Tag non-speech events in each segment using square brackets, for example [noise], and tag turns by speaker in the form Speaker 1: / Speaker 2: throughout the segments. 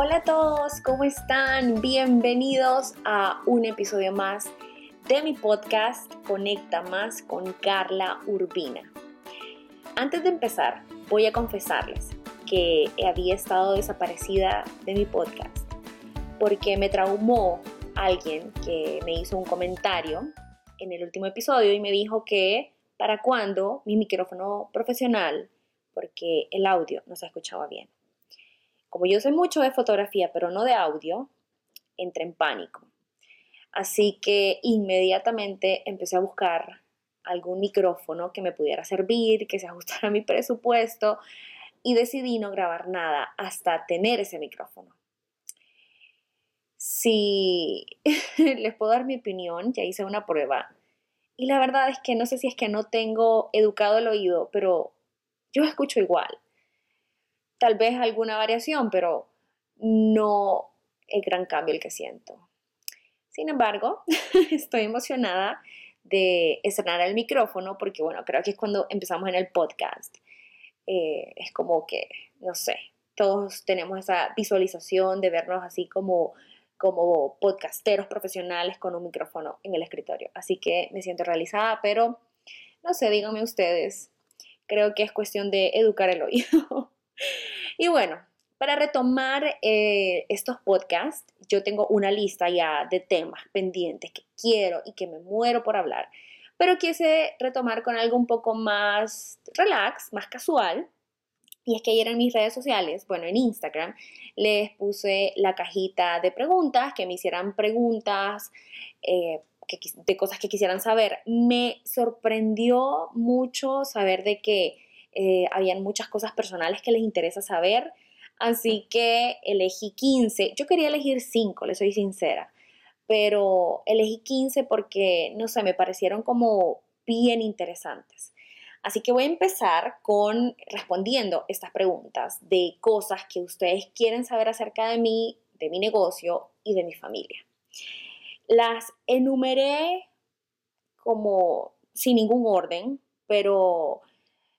Speaker 1: Hola a todos, ¿cómo están? Bienvenidos a un episodio más de mi podcast Conecta Más con Carla Urbina. Antes de empezar, voy a confesarles que había estado desaparecida de mi podcast porque me traumó alguien que me hizo un comentario en el último episodio y me dijo que para cuándo mi micrófono profesional, porque el audio no se escuchaba bien. Como yo sé mucho de fotografía, pero no de audio, entré en pánico. Así que inmediatamente empecé a buscar algún micrófono que me pudiera servir, que se ajustara a mi presupuesto y decidí no grabar nada hasta tener ese micrófono. Si [laughs] les puedo dar mi opinión, ya hice una prueba y la verdad es que no sé si es que no tengo educado el oído, pero yo escucho igual tal vez alguna variación, pero no el gran cambio el que siento. Sin embargo, [laughs] estoy emocionada de estrenar el micrófono porque, bueno, creo que es cuando empezamos en el podcast. Eh, es como que, no sé, todos tenemos esa visualización de vernos así como, como podcasteros profesionales con un micrófono en el escritorio. Así que me siento realizada, pero no sé, díganme ustedes. Creo que es cuestión de educar el oído. [laughs] Y bueno, para retomar eh, estos podcasts, yo tengo una lista ya de temas pendientes que quiero y que me muero por hablar, pero quise retomar con algo un poco más relax, más casual. Y es que ayer en mis redes sociales, bueno, en Instagram, les puse la cajita de preguntas, que me hicieran preguntas eh, de cosas que quisieran saber. Me sorprendió mucho saber de que eh, habían muchas cosas personales que les interesa saber, así que elegí 15. Yo quería elegir 5, les soy sincera, pero elegí 15 porque, no sé, me parecieron como bien interesantes. Así que voy a empezar con respondiendo estas preguntas de cosas que ustedes quieren saber acerca de mí, de mi negocio y de mi familia. Las enumeré como sin ningún orden, pero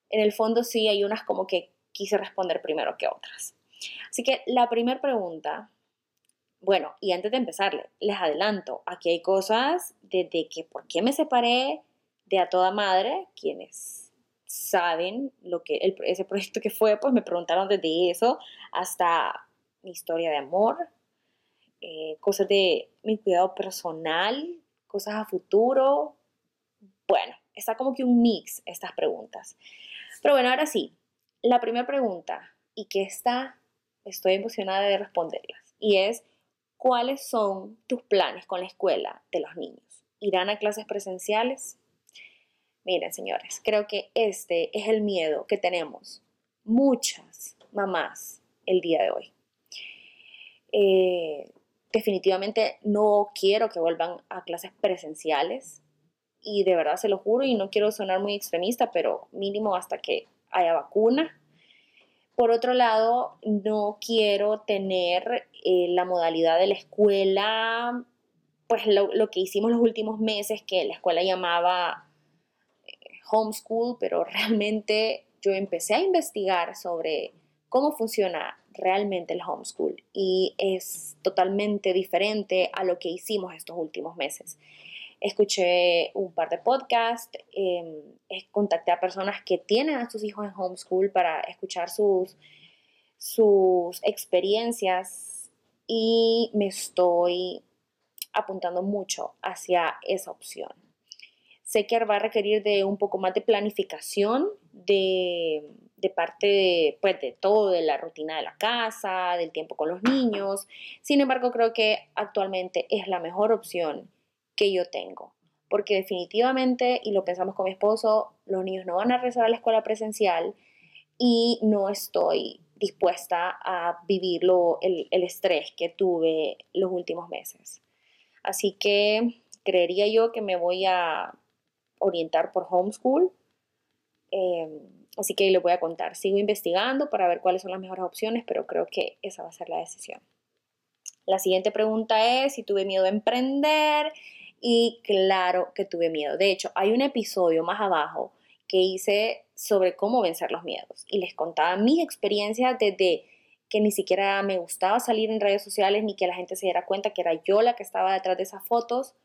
Speaker 1: en el fondo sí hay unas como que quise responder primero que otras. Así que la primera pregunta, bueno, y antes de empezar, les adelanto, aquí hay cosas desde que por qué me separé de a toda madre, quienes saben lo que ese proyecto que fue, pues me preguntaron desde eso hasta mi historia de amor, eh, cosas de mi cuidado personal, cosas a futuro. Bueno, está como que un mix estas preguntas. Pero bueno, ahora sí, la primera pregunta, y que está, estoy emocionada de responderlas, y es, ¿cuáles son tus planes con la escuela de los niños? ¿Irán a clases presenciales? Miren, señores, creo que este es el miedo que tenemos muchas mamás el día de hoy. Eh, definitivamente no quiero que vuelvan a clases presenciales y de verdad se lo juro y no quiero sonar muy extremista, pero mínimo hasta que haya vacuna. Por otro lado, no quiero tener eh, la modalidad de la escuela, pues lo, lo, que hicimos los últimos meses, que la escuela llamaba eh, homeschool, pero [laughs] realmente yo empecé a investigar sobre cómo funciona realmente el homeschool y es totalmente diferente a lo que hicimos estos últimos meses escuché un par de podcasts, em, contacté a personas que tienen a sus hijos en homeschool para escuchar sus, sus experiencias y me estoy apuntando mucho hacia esa opción. Sé que va a requerir de un poco más de planificación, de, de parte pues, de todo, de la rutina de la casa, del tiempo con los niños. Sin embargo, creo que actualmente es la mejor opción que yo tengo. Porque definitivamente, y lo pensamos con mi esposo, los niños no van a regresar a la escuela presencial y no estoy dispuesta a vivir el, el estrés que tuve los últimos meses. Así que creería yo que me voy a orientar por homeschool. Em, así que les voy a contar. Sigo investigando para ver cuáles son las mejores opciones, pero creo que esa va a ser la decisión. La siguiente pregunta es si tuve miedo a emprender y claro que tuve miedo. De hecho, hay un episodio más abajo que hice sobre cómo vencer los miedos y les contaba mis experiencias desde que ni siquiera me gustaba salir en redes sociales ni que la gente se diera cuenta que era yo la que estaba detrás de esas fotos.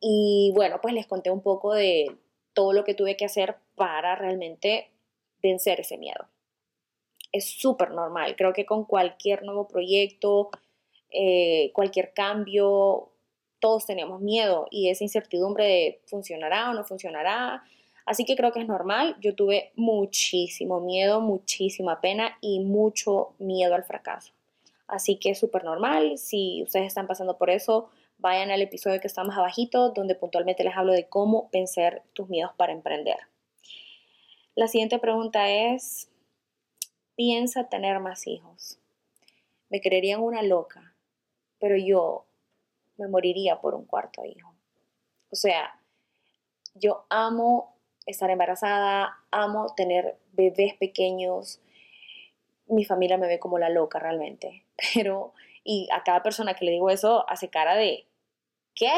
Speaker 1: Y bueno, pues les conté un poco de todo lo que tuve que hacer para realmente vencer ese miedo. Es súper normal, creo que con cualquier nuevo proyecto, eh, cualquier cambio, todos tenemos miedo y esa incertidumbre de funcionará o no funcionará. Así que creo que es normal. Yo tuve muchísimo miedo, muchísima pena y mucho miedo al fracaso. Así que es súper normal. Si ustedes están pasando por eso, vayan al episodio que está más abajito, donde puntualmente les hablo de cómo vencer tus miedos para emprender. La siguiente pregunta es, ¿piensa tener más hijos? Me creerían una loca, pero yo me moriría por un cuarto hijo. O sea, yo amo estar embarazada, amo tener bebés pequeños. Mi familia me ve como la loca realmente, [laughs] pero y a cada persona que le digo eso hace cara de ¿qué?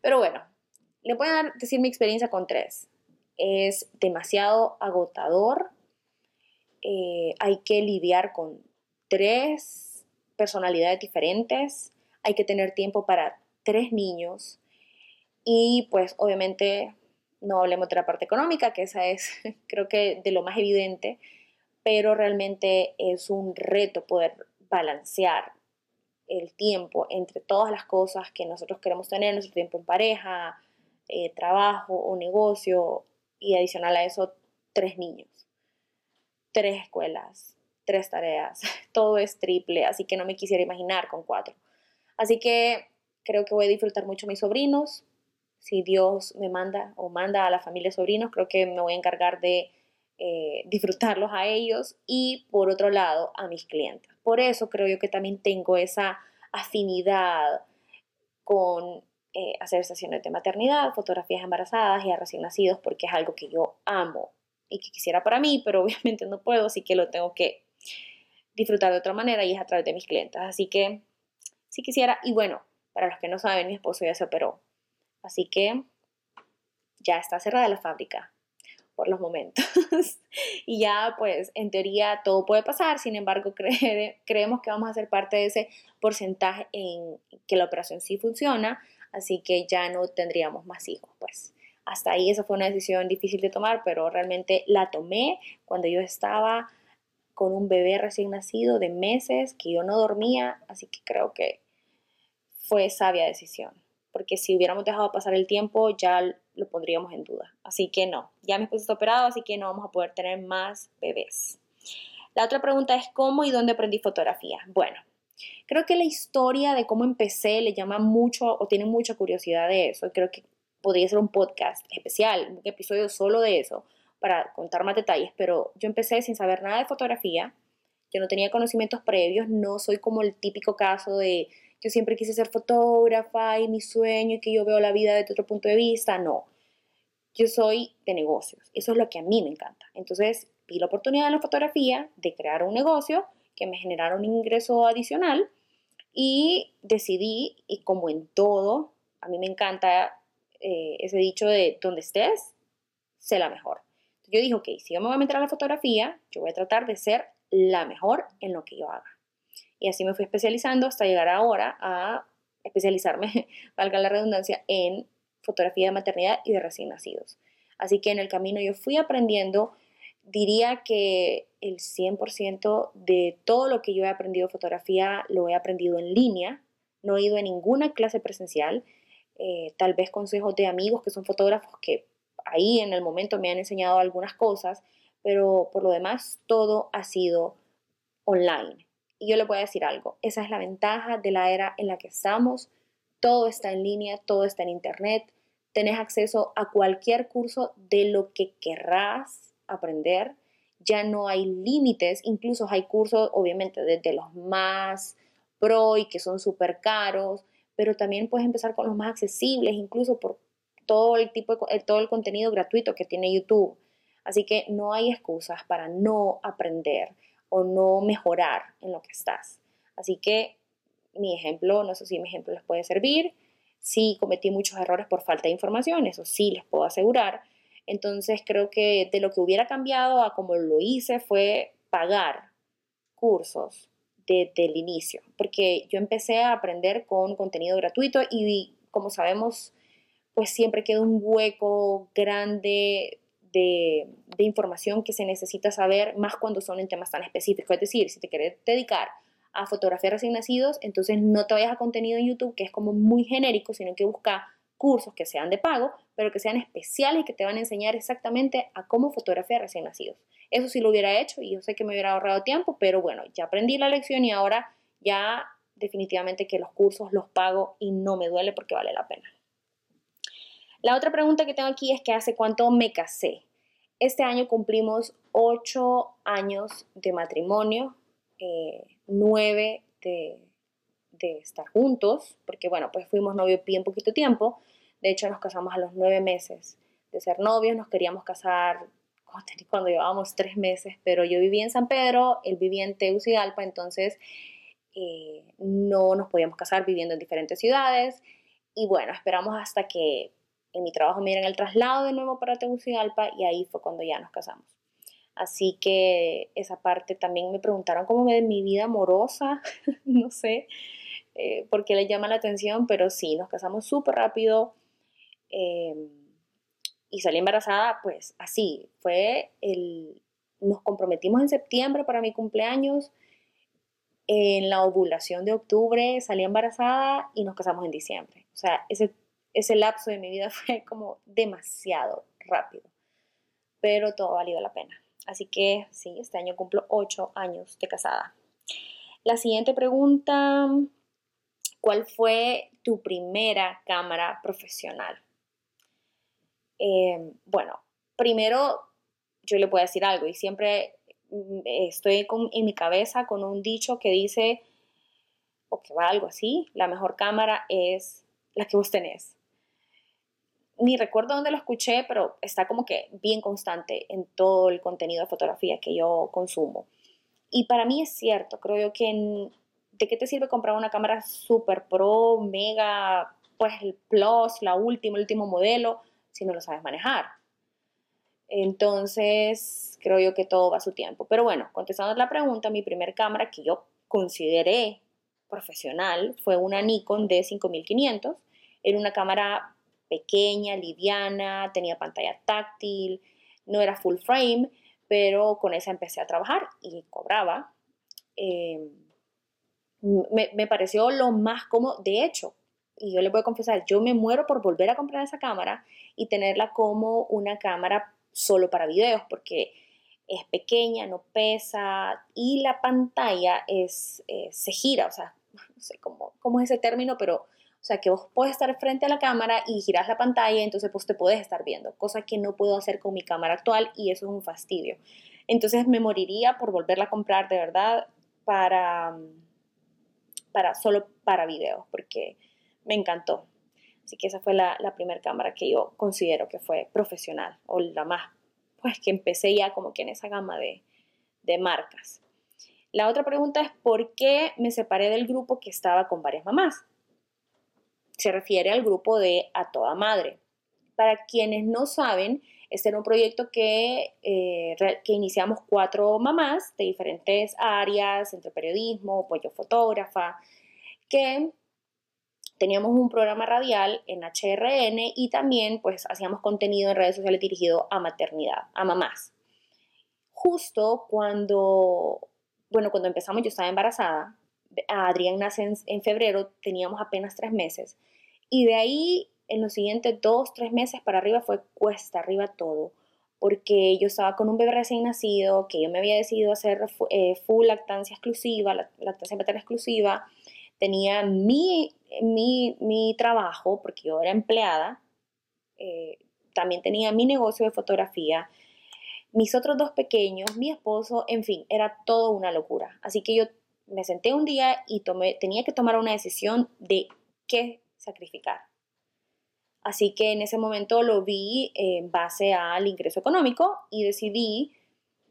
Speaker 1: Pero bueno, le voy a decir mi experiencia con tres. Es demasiado agotador. Eh, hay que lidiar con tres personalidades diferentes hay que tener tiempo para tres niños y pues obviamente no hablemos de la parte económica, que esa es [laughs] creo que de lo más evidente, pero realmente es un reto poder balancear el tiempo entre todas las cosas que nosotros queremos tener, nuestro tiempo en pareja, eh, trabajo o negocio, y adicional a eso, tres niños, tres escuelas, tres tareas, [laughs] todo es triple, así que no me quisiera imaginar con cuatro. Así que creo que voy a disfrutar mucho mis sobrinos. Si Dios me manda o manda a la familia sobrinos, creo que me voy a encargar de eh, disfrutarlos a ellos y por otro lado a mis clientes. Por eso creo yo que también tengo esa afinidad con eh, hacer sesiones de maternidad, fotografías embarazadas y a recién nacidos, porque es algo que yo amo y que quisiera para mí, pero [laughs] obviamente no puedo, así que lo tengo que disfrutar de otra manera y es a través de mis clientes. Así que si quisiera. Y bueno, para los que no saben, mi esposo ya se operó. Así que ya está cerrada la fábrica por los momentos. [laughs] y ya, pues, en teoría todo puede pasar, sin embargo, [laughs] creemos que vamos a ser parte de ese porcentaje en que la operación sí funciona, así que ya no tendríamos más hijos, pues. Hasta ahí esa fue una decisión difícil de tomar, pero realmente la tomé cuando yo estaba con un bebé recién nacido de meses que yo no dormía, así que creo que fue sabia decisión, porque si hubiéramos dejado pasar el tiempo ya lo pondríamos en duda. Así que no, ya mi esposo está operado, así que no vamos a poder tener más bebés. La otra pregunta es cómo y dónde aprendí fotografía. Bueno, creo que la historia de cómo empecé le llama mucho o tiene mucha curiosidad de eso. Creo que podría ser un podcast especial, un episodio solo de eso, para contar más detalles, pero yo empecé sin saber nada de fotografía, yo no tenía conocimientos previos, no soy como el típico caso de yo siempre quise ser fotógrafa y mi sueño y que yo veo la vida desde otro punto de vista, no. Yo soy de negocios, eso es lo que a mí me encanta. Entonces vi la oportunidad en la fotografía de crear un negocio que me generara un ingreso adicional y decidí, y como en todo, a mí me encanta eh, ese dicho de donde estés, sé la mejor yo dije, ok, si yo me voy a meter a la fotografía, yo voy a tratar de ser la mejor en lo que yo haga. Y así me fui especializando hasta llegar ahora a especializarme, [laughs] valga la redundancia, en fotografía de maternidad y de recién nacidos. Así que en el camino yo fui aprendiendo, diría que el 100% de todo lo que yo he aprendido de fotografía lo he aprendido en línea, no he ido a ninguna clase presencial, eh, tal vez consejos de amigos que son fotógrafos que ahí en el momento me han enseñado algunas cosas, pero por lo demás todo ha sido online. Y yo le voy a decir algo, esa es la ventaja de la era en la que estamos, todo está en línea, todo está en internet, tenés acceso a cualquier curso de lo que querrás aprender, ya no hay límites, incluso hay cursos obviamente desde los más pro y que son súper caros, pero también puedes empezar con los más accesibles, incluso por todo el tipo de, todo el contenido gratuito que tiene YouTube. Así que no hay excusas para no aprender o no mejorar en lo que estás. Así que mi ejemplo, no sé si mi ejemplo les puede servir. Sí cometí muchos errores por falta de información, eso sí les puedo asegurar. Entonces creo que de lo que hubiera cambiado a como lo hice fue pagar cursos desde el inicio, porque yo empecé a aprender con contenido gratuito y como sabemos, pues siempre queda un hueco grande de, información que se necesita saber, más cuando son en temas tan específicos. Es decir, si te quieres dedicar a fotografiar recién nacidos, entonces no te vayas a contenido en YouTube que es como muy genérico, sino que busca cursos que sean de pago, pero que sean especiales y que te van a enseñar exactamente a cómo fotografiar recién nacidos. Eso sí lo hubiera hecho y yo sé que me hubiera ahorrado tiempo, pero bueno, ya aprendí la lección y ahora ya definitivamente que los cursos los pago y no me duele porque vale la pena. La otra pregunta que tengo aquí es que hace cuánto me casé. Este año cumplimos ocho años de matrimonio, eh, nueve de, de, estar juntos, porque bueno, pues fuimos novios bien poquito tiempo. De hecho, nos casamos a los nueve meses de ser novios, nos queríamos casar [laughs] cuando llevábamos tres meses, pero yo vivía en San Pedro, él vivía en Tegucigalpa, entonces eh, no nos podíamos casar viviendo en diferentes ciudades. Y bueno, esperamos hasta que en mi trabajo me dieran el traslado de nuevo para Tegucigalpa y ahí fue cuando ya nos casamos. Así que esa parte también me preguntaron cómo me de mi vida amorosa, [laughs] no sé eh, por qué le llama la atención, pero sí, nos casamos súper rápido. Eh, y salí embarazada, pues así, fue el, nos comprometimos en septiembre para mi cumpleaños, en la ovulación de octubre salí embarazada y nos casamos en diciembre. O sea, ese, ese lapso de mi vida [laughs] fue como demasiado rápido, pero todo ha valido la pena. Así que sí, este año cumplo ocho años de casada. La siguiente pregunta, ¿cuál fue tu primera cámara profesional? Eh, bueno, primero yo le puedo decir algo y siempre mm, estoy en mi cabeza con un dicho que dice, o que va algo así, la mejor cámara es la que vos tenés. Ni recuerdo dónde lo escuché, pero está como que bien constante en todo el contenido de fotografía que yo consumo. Y para mí es cierto, creo yo que ¿de qué te sirve comprar una cámara super pro, mega, pues el plus, la última, el último modelo? si no lo sabes manejar. Entonces, creo yo que todo va a su tiempo. Pero bueno, contestando la pregunta, mi primer cámara que yo consideré profesional fue una Nikon D5500. Era una cámara pequeña, liviana, tenía pantalla táctil, no era full frame, pero con esa empecé a trabajar y cobraba. Eh, me, me, pareció lo más cómodo. De hecho, y yo le voy a confesar, yo me muero por volver a comprar esa cámara y tenerla como una cámara solo para videos, porque es pequeña, no pesa y la pantalla es, eh, se gira, o sea, [laughs] no sé cómo, cómo es ese término, pero o sea, que vos puedes estar frente a la cámara y giras la pantalla, entonces pues te puedes estar viendo, cosa que no puedo hacer con mi cámara actual y eso es un fastidio. Entonces me moriría por volverla a comprar de verdad para, para solo para videos, porque me encantó. Así que esa fue la, primera cámara que yo considero que fue profesional o la más, pues que empecé ya como que en esa gama de, de marcas. La otra pregunta es ¿por qué me separé del grupo que estaba con varias mamás? Se refiere al grupo de A Toda Madre. Para quienes no saben, este era un proyecto que, eh, que iniciamos cuatro mamás de diferentes áreas, entre periodismo, apoyo fotógrafa, que teníamos un programa radial en HRN y también pues hacíamos contenido en redes sociales dirigido a maternidad, a mamás. Justo cuando, bueno, cuando empezamos yo estaba embarazada, Adrián nace en, febrero, teníamos apenas tres meses. Y de ahí en los siguientes dos, tres meses para arriba fue cuesta arriba todo. Porque yo estaba con un bebé recién nacido, que yo me había decidido hacer eh, full lactancia exclusiva, lactancia materna exclusiva, tenía mi, mi, trabajo, porque yo era empleada, eh, también tenía mi negocio de fotografía, mis otros dos pequeños, mi esposo, en fin, era todo una locura. Así que yo me senté un día y tomé, tenía que tomar una decisión de qué sacrificar. Así que en ese momento lo vi en base al ingreso económico y decidí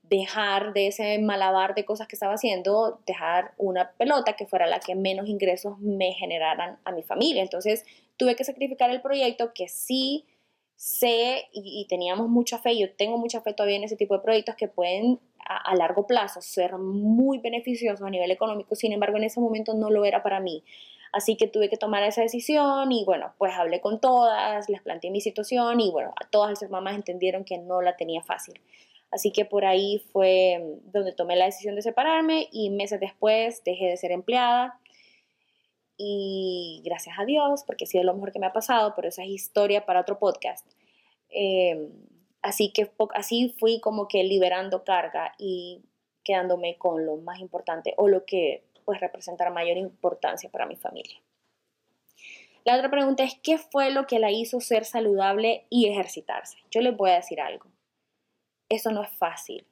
Speaker 1: dejar de ese malabar de cosas que estaba haciendo, dejar una pelota que fuera la que menos ingresos me generaran a mi familia. Entonces tuve que sacrificar el proyecto que sí sé y, teníamos mucha fe, yo tengo mucha fe todavía en ese tipo de proyectos que pueden a, largo plazo ser muy beneficiosos a nivel económico, sin embargo en ese momento no lo era para mí. Así que tuve que tomar esa decisión y bueno, pues hablé con todas, les planteé mi situación y bueno, a todas las mamás entendieron que no la tenía fácil. Así que por ahí fue donde tomé la decisión de separarme y meses después dejé de ser empleada y gracias a Dios, porque ha sido lo mejor que me ha pasado, pero esa es historia para otro podcast. Em, así que así fui como que liberando carga y quedándome con lo más importante o lo que pues representar mayor importancia para mi familia. La otra pregunta es, ¿qué fue lo que la hizo ser saludable y ejercitarse? Yo les voy a decir algo. Eso no es fácil.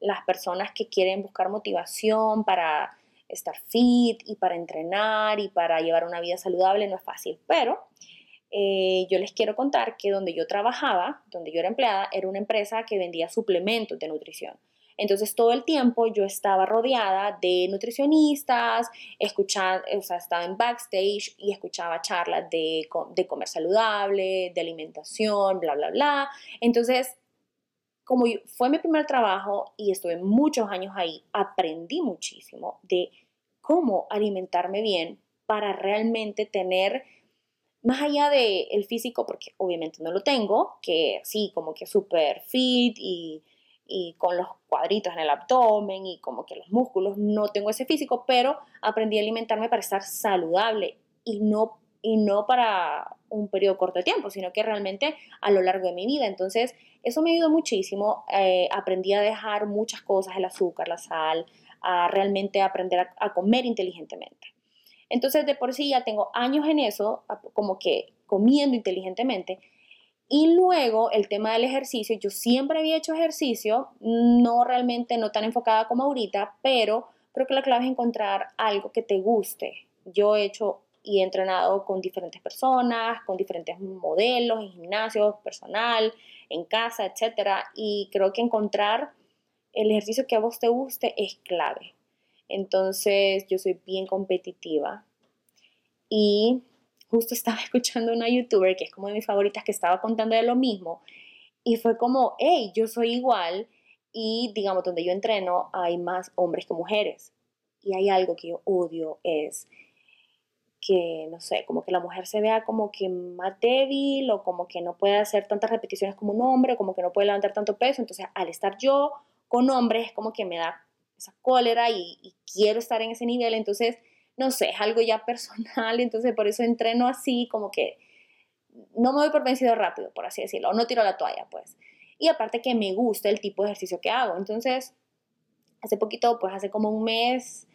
Speaker 1: Las personas que quieren buscar motivación para estar fit y para entrenar y para llevar una vida saludable no es fácil, pero eh, yo les quiero contar que donde yo trabajaba, donde yo era empleada, era una empresa que vendía suplementos de nutrición. Entonces todo el tiempo yo estaba rodeada de nutricionistas, escuchando, o sea, estaba en backstage y escuchaba charlas de, de comer saludable, de alimentación, bla, bla, bla. Entonces, como fue mi primer trabajo y estuve muchos años ahí, aprendí muchísimo de cómo alimentarme bien para realmente tener, más allá del el físico, porque obviamente no lo tengo, que sí, como que súper fit y, y con los cuadritos en el abdomen y como que los músculos, no tengo ese físico, pero aprendí a alimentarme para estar saludable y no, y no para un periodo corto de tiempo, sino que realmente a lo largo de mi vida. Entonces, eso me ayudó muchísimo. Eh, aprendí a dejar muchas cosas, el azúcar, la sal, a realmente aprender a, comer inteligentemente. Entonces, de por sí ya tengo años en eso, como que comiendo inteligentemente. Y luego el tema del ejercicio, yo siempre había hecho ejercicio, no realmente no tan enfocada como ahorita, pero creo que la clave es encontrar algo que te guste. Yo he hecho y he entrenado con diferentes personas, con diferentes modelos, en gimnasios, personal, en casa, etc. Y creo que encontrar el ejercicio que a vos te guste es clave. Entonces yo soy bien competitiva y justo [laughs] estaba escuchando una youtuber que es como de mis favoritas que estaba contando de lo mismo y fue como, hey, yo soy igual y digamos donde yo entreno hay más hombres que mujeres y hay algo que yo odio es que, no sé, como que la mujer se vea como que más débil o como que no puede hacer tantas repeticiones como un hombre, como que no puede levantar tanto peso. Entonces, al estar yo con hombres es como que me da esa cólera y, quiero estar en ese nivel, entonces, no sé, es algo ya [laughs] personal, entonces por eso entreno así, como que no me voy por vencido rápido, por así decirlo, o no tiro la toalla, pues. Y aparte que me gusta el tipo de ejercicio que hago, entonces, hace poquito, pues hace como un mes,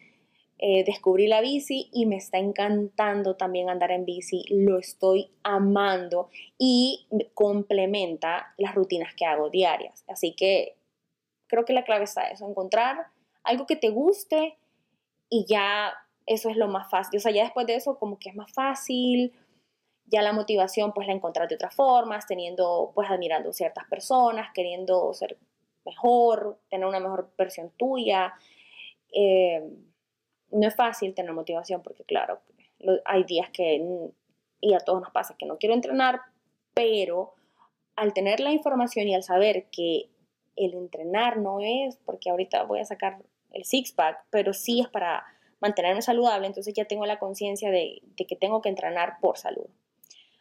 Speaker 1: eh, descubrí la bici y me está encantando también andar en bici, lo estoy amando y complementa las rutinas que hago diarias. Así que creo que la clave está eso, encontrar algo que te guste y ya eso es lo más fácil. O sea, ya después de eso como que es más fácil, ya la motivación pues la encontrar de otras formas, teniendo pues admirando ciertas personas, queriendo ser mejor, tener una mejor versión tuya. Eh, no es fácil tener motivación porque claro, hay días que, y a todos nos pasa, que no quiero entrenar, pero al tener la información y al saber que el entrenar no es porque ahorita voy a sacar el six-pack, pero sí es para mantenerme saludable, entonces ya tengo la conciencia de, que tengo que entrenar por salud.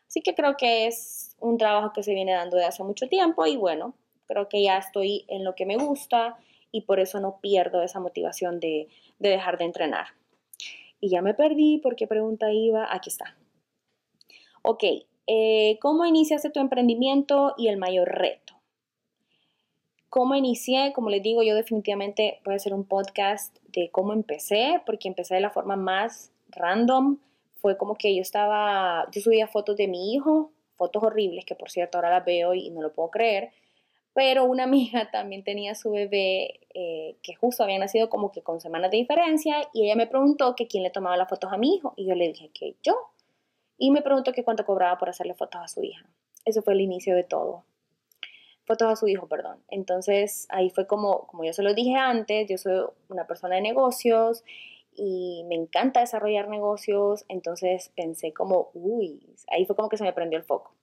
Speaker 1: Así que creo que es un trabajo que se viene dando de hace mucho tiempo y bueno, creo que ya estoy en lo que me gusta y por eso no pierdo esa motivación de, dejar de entrenar. Y ya me perdí, ¿por qué pregunta iba? Aquí está. Ok, eh, ¿cómo iniciaste tu emprendimiento y el mayor reto? ¿Cómo inicié? Como les digo, yo definitivamente voy a hacer un podcast de cómo empecé, porque empecé de la forma más random. Fue como que yo estaba, yo subía fotos de mi hijo, fotos horribles, que por cierto ahora las veo y no lo puedo creer, pero una [laughs] amiga también tenía su bebé eh, que justo había nacido como que con semanas de diferencia y ella me preguntó que quién le tomaba las fotos a mi hijo y yo le dije que yo. Y me preguntó que cuánto cobraba por hacerle fotos a su hija. Eso fue el inicio de todo fotos a su hijo, perdón. Entonces ahí fue como, como yo se lo dije antes, yo soy una persona de negocios y me encanta desarrollar negocios, entonces pensé como, uy, ahí fue como que se me prendió el foco.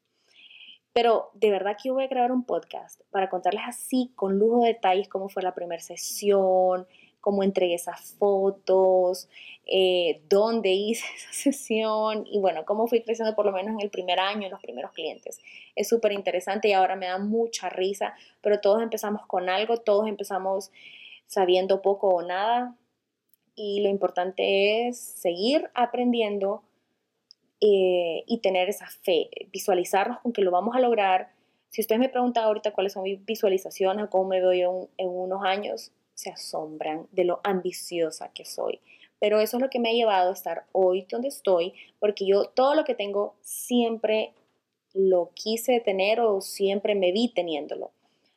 Speaker 1: Pero de verdad que voy a grabar un podcast para contarles así, con lujo de detalles, cómo fue la primera sesión, cómo entregué esas fotos, eh, dónde hice [laughs] esa sesión y bueno, cómo fui creciendo por lo menos en el primer año, en los primeros clientes. Es súper interesante y ahora me da mucha risa, pero todos empezamos con algo, todos empezamos sabiendo poco o nada y lo importante es seguir aprendiendo eh, y tener esa fe, visualizarnos con que lo vamos a lograr. Si ustedes me preguntan ahorita cuáles son mis visualizaciones o cómo me veo yo en unos años, se asombran de lo ambiciosa que soy. Pero eso es lo que me ha llevado a estar hoy donde estoy, porque yo todo lo que tengo siempre lo quise tener o siempre me vi teniéndolo.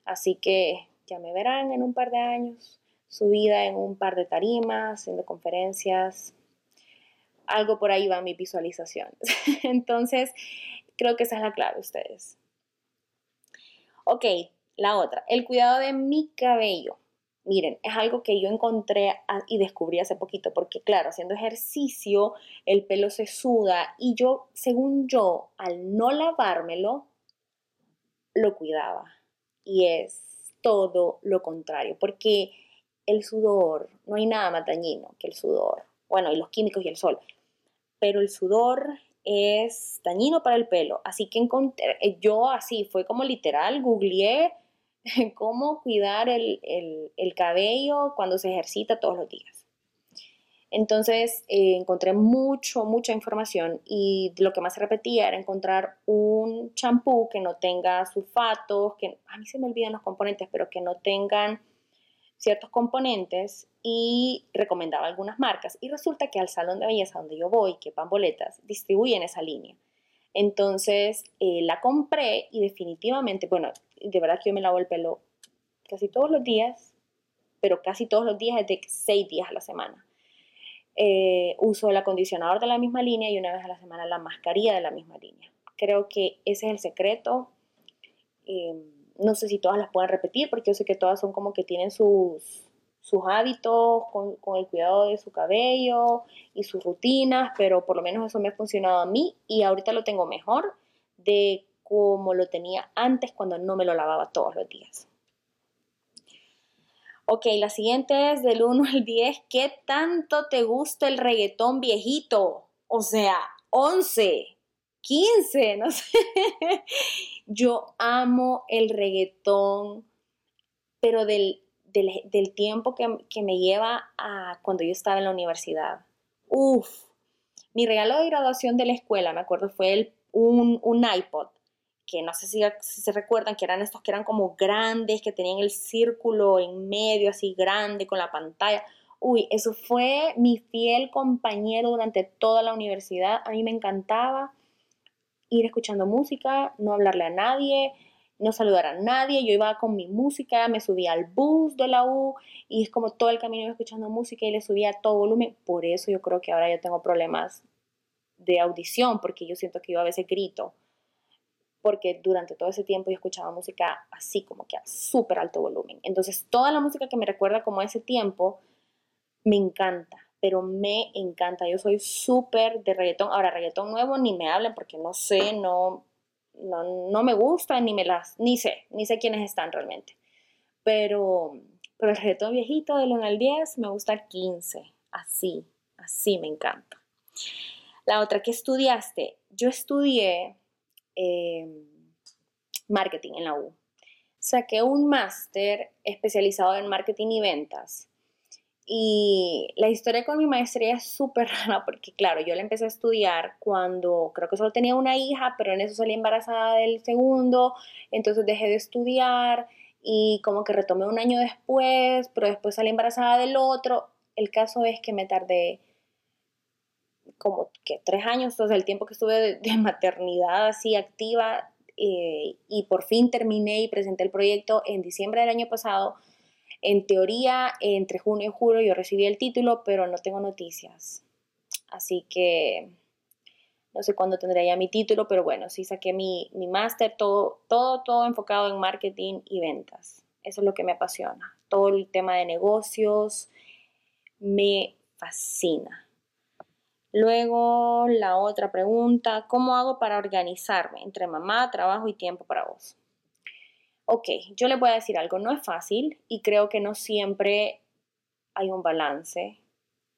Speaker 1: Así que ya me verán en un par de años, subida en un par de tarimas, haciendo conferencias. Algo por ahí va mi visualización. [laughs] Entonces, creo que esa es la clave, ustedes. Ok, la otra, el cuidado de mi cabello. Miren, es algo que yo encontré y descubrí hace poquito, porque claro, haciendo ejercicio, el pelo se suda y yo, según yo, al no lavármelo, lo cuidaba. Y es todo lo contrario, porque el sudor, no hay nada más dañino que el sudor. Bueno, y los químicos y el sol. Pero el sudor es dañino para el pelo. Así que encontré, yo así, fue como literal, googleé [laughs] cómo cuidar el, cabello cuando se ejercita todos los días. Entonces eh, encontré mucho, mucha información y lo que más se repetía era encontrar un champú que no tenga sulfatos, que a mí se me olvidan los componentes, pero que no tengan ciertos componentes y recomendaba algunas marcas. Y resulta que al salón de belleza donde yo voy, que Pamboletas, distribuyen esa línea. Entonces eh, la compré y definitivamente, bueno, de verdad que yo me lavo el pelo casi todos los días, pero casi todos los días es de seis días a la semana. Eh, uso el acondicionador de la misma línea y una vez a la semana la mascarilla de la misma línea. Creo que ese es el secreto. Eh, no sé si todas las pueden repetir porque yo sé que todas son como que tienen sus, sus hábitos con, con, el cuidado de su cabello y sus rutinas, pero por lo menos eso me ha funcionado a mí y ahorita lo tengo mejor de como lo tenía antes cuando no me lo lavaba todos los días. Ok, la siguiente es del 1 al 10. ¿Qué tanto te gusta el reggaetón viejito? O sea, 11, 15, [laughs] no sé. Yo amo el reggaetón, pero del, del, tiempo que, que, me lleva a cuando yo estaba en la universidad. Uf, mi regalo de graduación de la escuela, me acuerdo, fue el, un, un iPod que no sé si, se recuerdan, que eran estos que eran como grandes, que tenían el círculo en medio así grande con la pantalla. Uy, eso fue mi fiel compañero durante toda la universidad. A mí me encantaba ir escuchando música, no hablarle a nadie, no saludar a nadie. Yo iba con mi música, me subía al bus de la U y es como todo el camino iba escuchando música y le subía a todo volumen. Por eso yo creo que ahora yo tengo problemas de audición, porque yo siento que yo a veces grito porque durante todo ese tiempo yo escuchaba música así como que a súper alto volumen. Entonces toda la música que me recuerda como a ese tiempo me encanta, pero me encanta. Yo soy súper de reggaetón. Ahora, reggaetón nuevo ni me hablen porque no sé, no, no, me gusta, ni me las, ni sé, ni sé quiénes están realmente. Pero, pero el reggaetón viejito del 1 al 10 me gusta el 15, así, así me encanta. La otra, que estudiaste? Yo estudié Em, marketing en la U. Saqué un máster especializado en marketing y ventas. Y la historia con mi maestría es súper [laughs] rara porque, claro, yo la empecé a estudiar cuando creo que solo tenía una hija, pero en eso salí embarazada del segundo, entonces dejé de estudiar y como que retomé un año después, pero después salí embarazada del otro. El caso es que me tardé como que tres años, entonces el tiempo que estuve de, maternidad así activa eh, y por fin terminé y presenté el proyecto en diciembre del año pasado. En teoría, entre junio y julio yo recibí el título, pero no tengo noticias. Así que no sé cuándo tendré ya mi título, pero bueno, sí saqué mi, mi máster, todo, todo, todo enfocado en marketing y ventas. Eso es lo que me apasiona. Todo el tema de negocios me fascina. Luego la otra pregunta, ¿cómo hago para organizarme entre mamá, trabajo y tiempo para vos? Ok, yo les voy a decir algo, no es fácil y creo que no siempre hay un balance.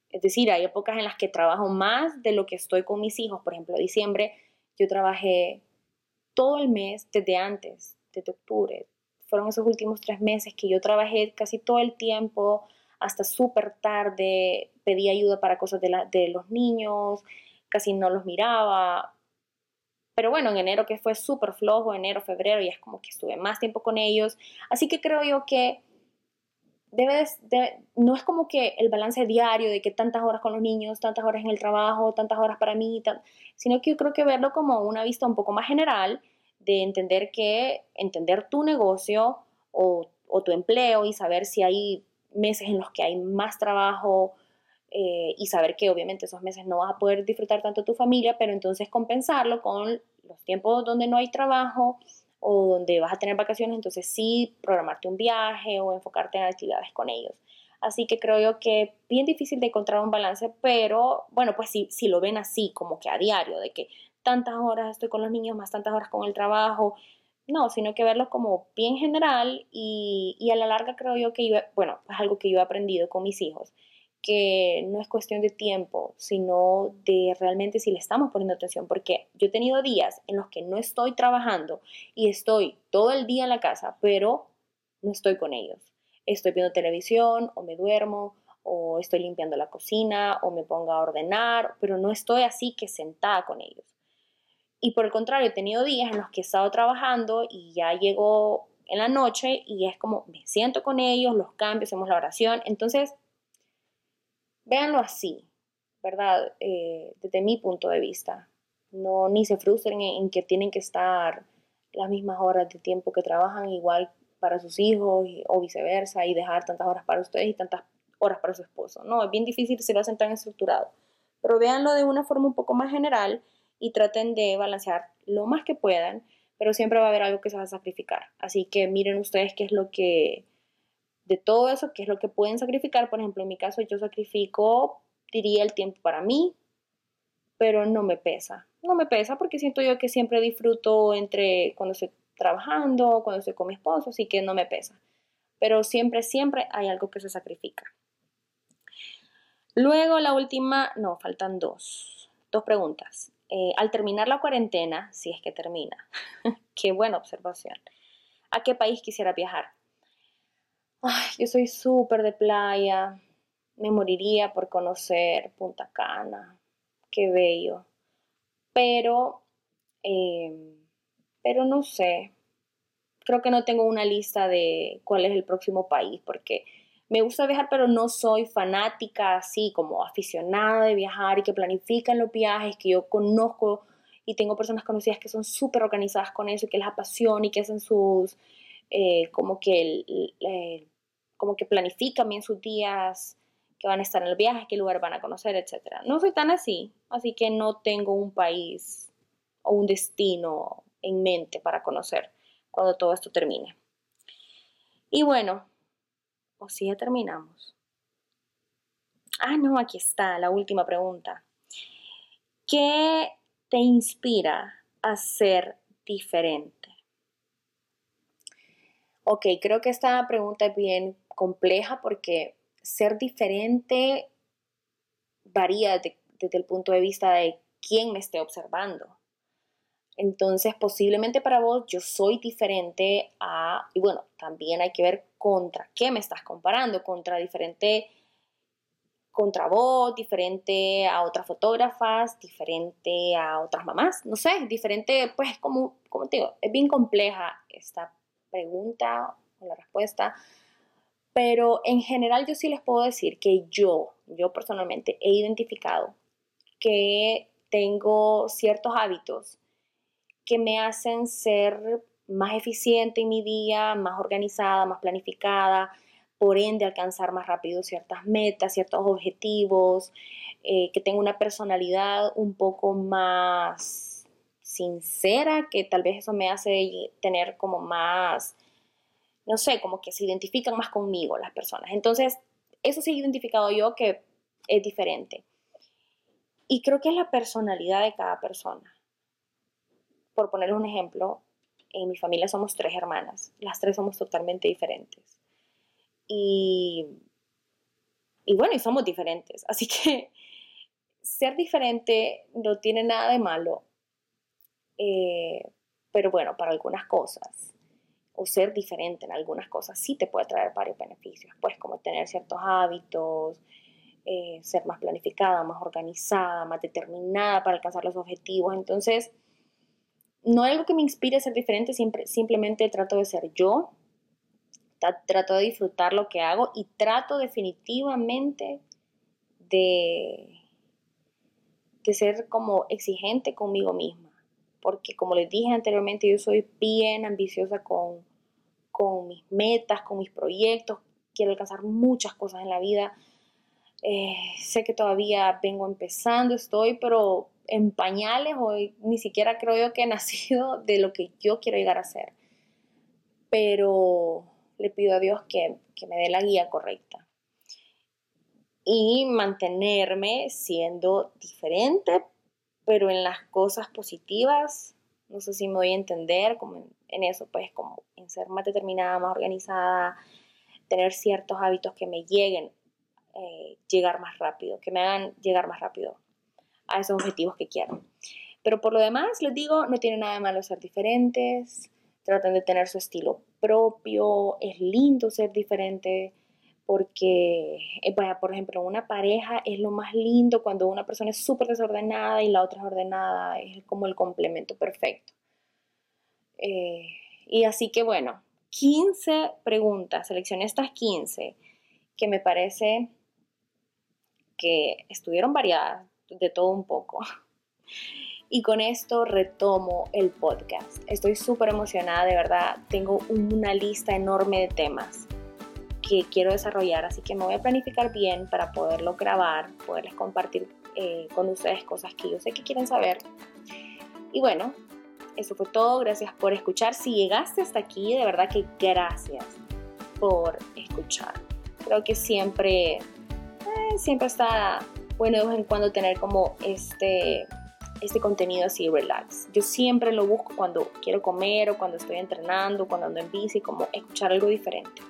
Speaker 1: Es decir, hay épocas en las que trabajo más de lo que estoy con mis hijos. Por ejemplo, diciembre yo trabajé todo el mes desde antes, desde octubre. Fueron esos últimos tres meses que yo trabajé casi todo el tiempo, hasta súper tarde, pedí ayuda para cosas de, de los niños, casi no los miraba. Pero bueno, en enero que fue súper flojo, enero, febrero, ya es como que estuve más tiempo con ellos. Así que creo yo que debe no es como que el balance diario de que tantas horas con los niños, tantas horas en el trabajo, tantas horas para mí, sino que yo creo que verlo como una vista un poco más general de entender que entender tu negocio o tu empleo y saber si hay meses en los que hay más trabajo eh, y saber que obviamente esos meses no vas a poder disfrutar tanto tu familia, pero entonces compensarlo con los tiempos donde no hay trabajo o donde vas a tener vacaciones, entonces sí programarte un viaje o enfocarte en actividades con ellos. Así que creo yo que bien difícil de encontrar un balance, pero bueno, pues si, si lo ven así, como que a diario, de que tantas horas estoy con los niños, más tantas horas con el trabajo, no, sino que verlo como bien general y, y a la larga creo yo que bueno, es algo que yo he aprendido con mis hijos, que no es cuestión de tiempo, sino de realmente si le estamos poniendo atención, porque yo he tenido días en los que no estoy trabajando y estoy todo el día en la casa, pero no estoy con ellos. Estoy viendo televisión o me duermo o estoy limpiando la cocina o me pongo a ordenar, pero no estoy así que sentada con ellos. Y por el contrario, he tenido días en los que he estado trabajando y ya llego en la noche y es como me siento con ellos, los cambio, hacemos la oración. Entonces, véanlo así, ¿verdad? Eh, desde mi punto de vista. No, ni se frustren en, que tienen que estar las mismas horas de tiempo que trabajan igual para sus hijos o viceversa y dejar tantas horas para ustedes y tantas horas para su esposo. No, es bien difícil si lo hacen tan estructurado. Pero véanlo de una forma un poco más general y traten de balancear lo más que puedan, pero siempre va a haber algo que se va a sacrificar. Así que miren ustedes qué es lo que de todo eso, qué es lo que pueden sacrificar. Por ejemplo, en mi caso yo sacrifico, diría, el tiempo para mí, pero no me pesa. No me pesa porque siento yo que siempre disfruto entre cuando estoy trabajando, cuando estoy con mi esposo, así que no me pesa. Pero siempre, siempre hay algo que se sacrifica. Luego la última, no, faltan dos, dos preguntas. Eh, al terminar la cuarentena, si es que termina, [laughs] qué buena observación, ¿a qué país quisiera viajar? Ay, yo soy súper de playa. Me moriría por conocer Punta Cana. Qué bello. Pero, em, pero no sé. Creo que no tengo una lista de cuál es el próximo país, porque me gusta viajar, pero no soy fanática así como aficionada de viajar y que planifican los viajes, que yo conozco y tengo personas conocidas que son súper organizadas con eso y que les apasiona y que hacen sus, eh, como que como que planifican bien sus días, que van a estar en el viaje, qué lugar van a conocer, etc. No soy tan así, así que no tengo un país o un destino en mente para conocer cuando todo esto termine. Y bueno, o si ya terminamos. Ah, no, aquí está la última pregunta. ¿Qué te inspira a ser diferente? Ok, creo que esta pregunta es bien compleja porque ser diferente varía desde el punto de vista de quién me esté observando. Entonces, posiblemente para vos yo soy diferente a, y bueno, también hay que ver contra qué me estás comparando, contra diferente, contra vos, diferente a otras fotógrafas, diferente a otras mamás, no sé, diferente, pues como, como te digo, es bien compleja esta pregunta o la respuesta, pero en general yo sí les puedo decir que yo, yo personalmente he identificado que tengo ciertos hábitos que me hacen ser más eficiente en mi día, más organizada, más planificada, por ende alcanzar más rápido ciertas metas, ciertos objetivos, eh, que tengo una personalidad un poco más sincera, que tal vez eso me hace tener como más no sé, como que se identifican más conmigo las personas. Entonces, eso sí he identificado yo que es diferente. Y creo que es la personalidad de cada persona. Por ponerles un ejemplo, en mi familia somos tres hermanas, las tres somos totalmente diferentes. Y, y bueno, y somos diferentes. Así que [laughs] ser diferente no tiene nada de malo, eh, pero bueno, para algunas cosas, o ser diferente en algunas cosas, sí te puede traer varios beneficios, pues como tener ciertos hábitos, eh, ser más planificada, más organizada, más determinada para alcanzar los objetivos. Entonces, no hay algo que me inspire a ser diferente, siempre, simplemente trato de ser yo, trato de disfrutar lo que hago y trato definitivamente de, de ser como exigente conmigo misma. Porque como les dije anteriormente, yo soy bien ambiciosa con, con mis metas, con mis proyectos, quiero alcanzar muchas cosas en la vida. Eh, sé que todavía vengo empezando, estoy, pero en pañales, hoy ni siquiera creo yo que he nacido [laughs] de lo que yo quiero llegar a ser. Pero le pido a Dios que, que me dé la guía correcta. Y mantenerme siendo diferente, pero en las cosas positivas, no sé si me voy a entender, como en, eso, pues como en ser más determinada, más organizada, tener ciertos hábitos que me lleguen, eh, llegar más rápido, que me hagan llegar más rápido a esos objetivos que quiero. Pero por lo demás, les digo, no tiene nada de malo ser diferentes, tratan de tener su estilo propio, es lindo ser diferente, porque, eh, por ejemplo, una pareja es lo más lindo cuando una persona es súper desordenada y la otra es ordenada, es como el complemento perfecto. Eh, y así que bueno, 15 preguntas, seleccioné estas 15 que me parece que estuvieron variadas, de todo un poco. Y con esto retomo el podcast. Estoy súper emocionada, de verdad. Tengo una lista enorme de temas que quiero desarrollar, así que me voy a planificar bien para poderlo grabar, poderles compartir eh, con ustedes cosas que yo sé que quieren saber. Y bueno, eso fue todo. Gracias por escuchar. Si llegaste hasta aquí, de verdad que gracias por escuchar. Creo que siempre, eh, siempre está bueno de vez en cuando tener como este, este contenido así relax. Yo siempre lo busco cuando quiero comer o cuando estoy entrenando, cuando ando en bici, como escuchar algo diferente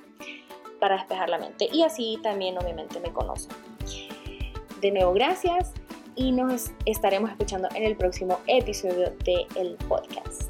Speaker 1: para despejar la mente. Y así también obviamente me conocen. De nuevo, gracias y nos estaremos escuchando en el próximo episodio del el podcast.